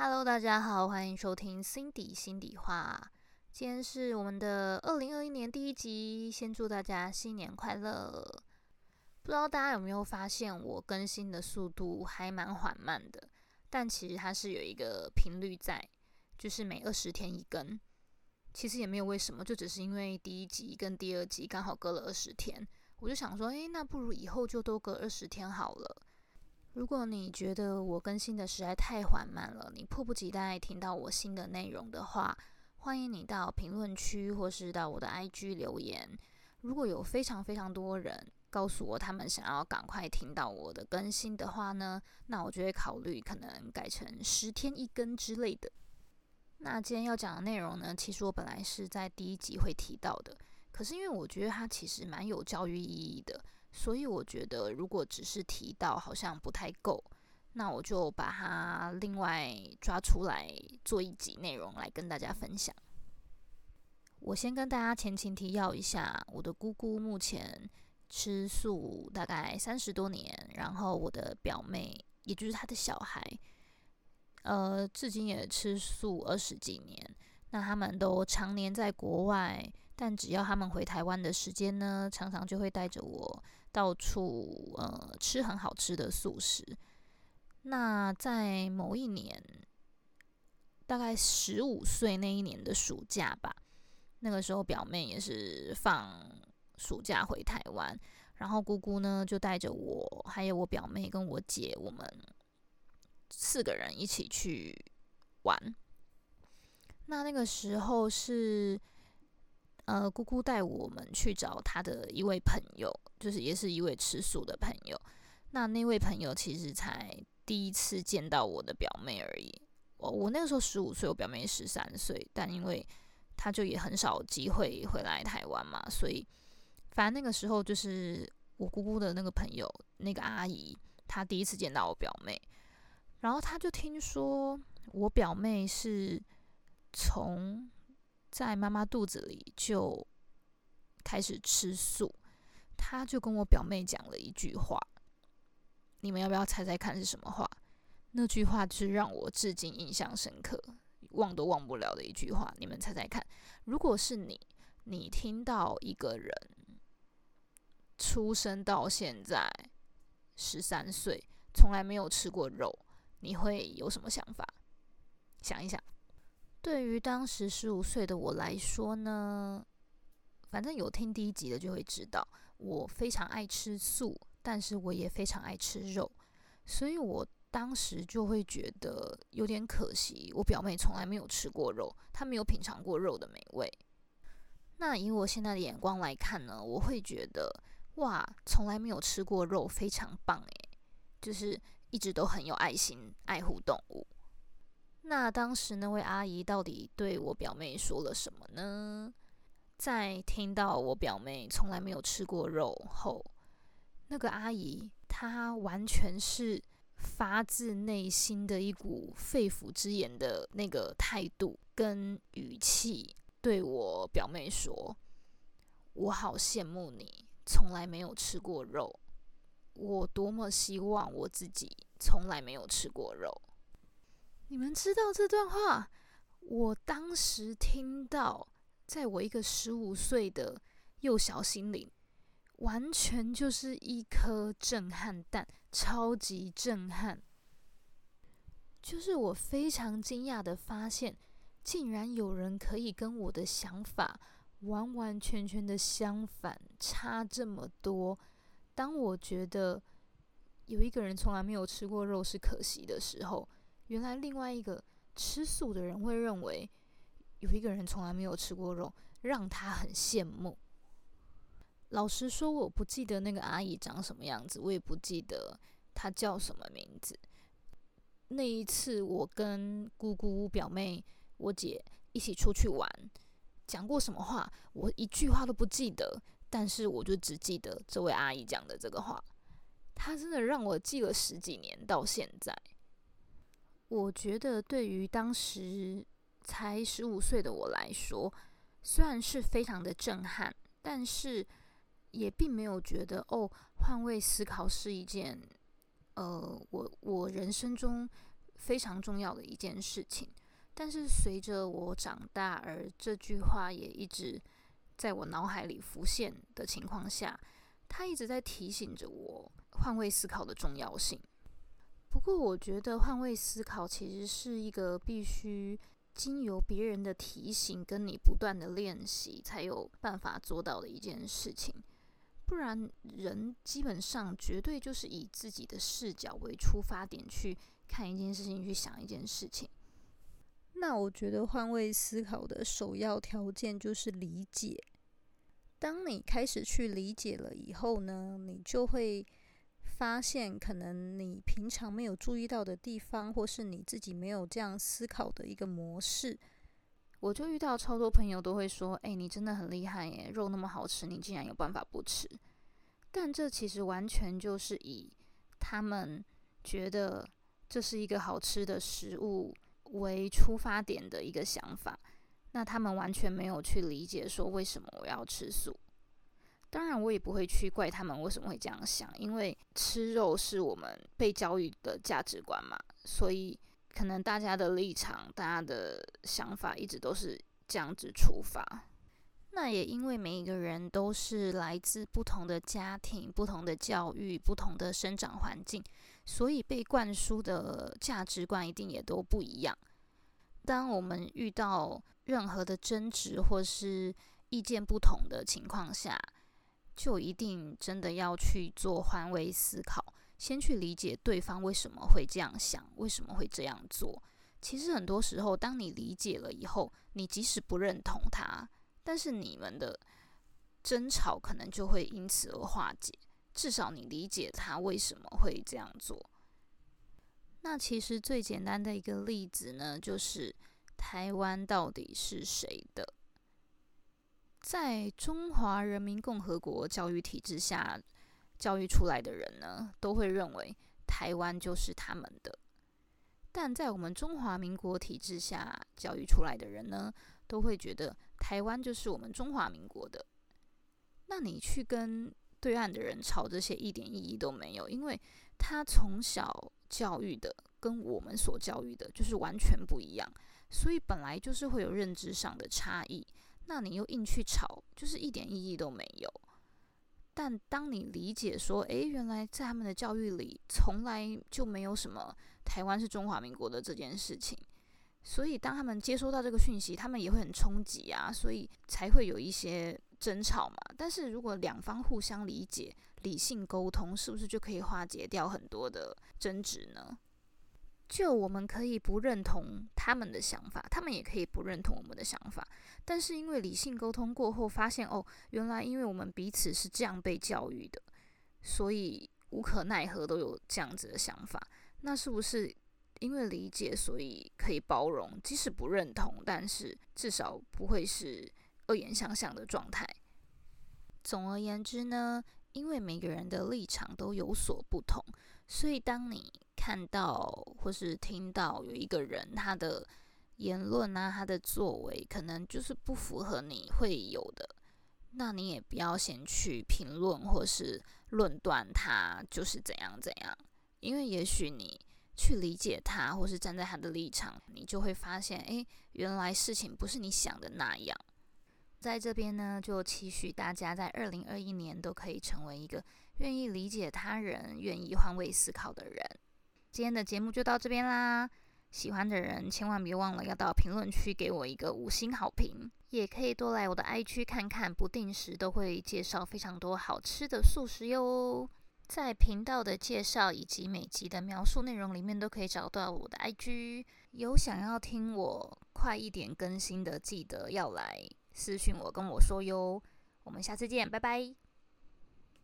Hello，大家好，欢迎收听 Cindy 心底话。今天是我们的二零二一年第一集，先祝大家新年快乐。不知道大家有没有发现，我更新的速度还蛮缓慢的，但其实它是有一个频率在，就是每二十天一更。其实也没有为什么，就只是因为第一集跟第二集刚好隔了二十天，我就想说，诶，那不如以后就都隔二十天好了。如果你觉得我更新的实在太缓慢了，你迫不及待听到我新的内容的话，欢迎你到评论区或是到我的 IG 留言。如果有非常非常多人告诉我他们想要赶快听到我的更新的话呢，那我就会考虑可能改成十天一更之类的。那今天要讲的内容呢，其实我本来是在第一集会提到的，可是因为我觉得它其实蛮有教育意义的。所以我觉得，如果只是提到好像不太够，那我就把它另外抓出来做一集内容来跟大家分享。我先跟大家前情提要一下，我的姑姑目前吃素大概三十多年，然后我的表妹，也就是她的小孩，呃，至今也吃素二十几年。那他们都常年在国外，但只要他们回台湾的时间呢，常常就会带着我。到处呃吃很好吃的素食。那在某一年，大概十五岁那一年的暑假吧，那个时候表妹也是放暑假回台湾，然后姑姑呢就带着我，还有我表妹跟我姐，我们四个人一起去玩。那那个时候是。呃，姑姑带我们去找她的一位朋友，就是也是一位吃素的朋友。那那位朋友其实才第一次见到我的表妹而已。我我那个时候十五岁，我表妹十三岁，但因为她就也很少机会回来台湾嘛，所以反正那个时候就是我姑姑的那个朋友那个阿姨，她第一次见到我表妹，然后她就听说我表妹是从。在妈妈肚子里就开始吃素，他就跟我表妹讲了一句话，你们要不要猜猜看是什么话？那句话是让我至今印象深刻，忘都忘不了的一句话。你们猜猜看，如果是你，你听到一个人出生到现在十三岁，从来没有吃过肉，你会有什么想法？想一想。对于当时十五岁的我来说呢，反正有听第一集的就会知道，我非常爱吃素，但是我也非常爱吃肉，所以我当时就会觉得有点可惜，我表妹从来没有吃过肉，她没有品尝过肉的美味。那以我现在的眼光来看呢，我会觉得哇，从来没有吃过肉，非常棒诶，就是一直都很有爱心，爱护动物。那当时那位阿姨到底对我表妹说了什么呢？在听到我表妹从来没有吃过肉后，那个阿姨她完全是发自内心的一股肺腑之言的那个态度跟语气，对我表妹说：“我好羡慕你，从来没有吃过肉，我多么希望我自己从来没有吃过肉。”你们知道这段话，我当时听到，在我一个十五岁的幼小心灵，完全就是一颗震撼弹，超级震撼。就是我非常惊讶的发现，竟然有人可以跟我的想法完完全全的相反，差这么多。当我觉得有一个人从来没有吃过肉是可惜的时候。原来另外一个吃素的人会认为，有一个人从来没有吃过肉，让他很羡慕。老实说，我不记得那个阿姨长什么样子，我也不记得她叫什么名字。那一次，我跟姑姑、表妹、我姐一起出去玩，讲过什么话，我一句话都不记得，但是我就只记得这位阿姨讲的这个话，她真的让我记了十几年，到现在。我觉得对于当时才十五岁的我来说，虽然是非常的震撼，但是也并没有觉得哦，换位思考是一件呃，我我人生中非常重要的一件事情。但是随着我长大，而这句话也一直在我脑海里浮现的情况下，它一直在提醒着我换位思考的重要性。不过，我觉得换位思考其实是一个必须经由别人的提醒跟你不断的练习才有办法做到的一件事情。不然，人基本上绝对就是以自己的视角为出发点去看一件事情，去想一件事情。那我觉得换位思考的首要条件就是理解。当你开始去理解了以后呢，你就会发现可能你平常没有注意到的地方，或是你自己没有这样思考的一个模式。我就遇到超多朋友都会说：“哎，你真的很厉害耶，肉那么好吃，你竟然有办法不吃。”但这其实完全就是以他们觉得这是一个好吃的食物为出发点的一个想法。那他们完全没有去理解说为什么我要吃素。当然，我也不会去怪他们为什么会这样想，因为吃肉是我们被教育的价值观嘛，所以。可能大家的立场、大家的想法一直都是这样子出发。那也因为每一个人都是来自不同的家庭、不同的教育、不同的生长环境，所以被灌输的价值观一定也都不一样。当我们遇到任何的争执或是意见不同的情况下，就一定真的要去做换位思考。先去理解对方为什么会这样想，为什么会这样做。其实很多时候，当你理解了以后，你即使不认同他，但是你们的争吵可能就会因此而化解。至少你理解他为什么会这样做。那其实最简单的一个例子呢，就是台湾到底是谁的？在中华人民共和国教育体制下。教育出来的人呢，都会认为台湾就是他们的；但在我们中华民国体制下教育出来的人呢，都会觉得台湾就是我们中华民国的。那你去跟对岸的人吵这些，一点意义都没有，因为他从小教育的跟我们所教育的就是完全不一样，所以本来就是会有认知上的差异。那你又硬去吵，就是一点意义都没有。但当你理解说，诶，原来在他们的教育里从来就没有什么台湾是中华民国的这件事情，所以当他们接收到这个讯息，他们也会很冲击啊，所以才会有一些争吵嘛。但是如果两方互相理解、理性沟通，是不是就可以化解掉很多的争执呢？就我们可以不认同他们的想法，他们也可以不认同我们的想法。但是因为理性沟通过后，发现哦，原来因为我们彼此是这样被教育的，所以无可奈何都有这样子的想法。那是不是因为理解，所以可以包容？即使不认同，但是至少不会是恶言相向的状态。总而言之呢，因为每个人的立场都有所不同，所以当你看到或是听到有一个人他的言论啊，他的作为可能就是不符合你会有的，那你也不要先去评论或是论断他就是怎样怎样，因为也许你去理解他或是站在他的立场，你就会发现，诶，原来事情不是你想的那样。在这边呢，就期许大家在二零二一年都可以成为一个愿意理解他人、愿意换位思考的人。今天的节目就到这边啦，喜欢的人千万别忘了要到评论区给我一个五星好评，也可以多来我的 i 区看看，不定时都会介绍非常多好吃的素食哟。在频道的介绍以及每集的描述内容里面都可以找到我的 IG，有想要听我快一点更新的，记得要来私信我跟我说哟。我们下次见，拜拜。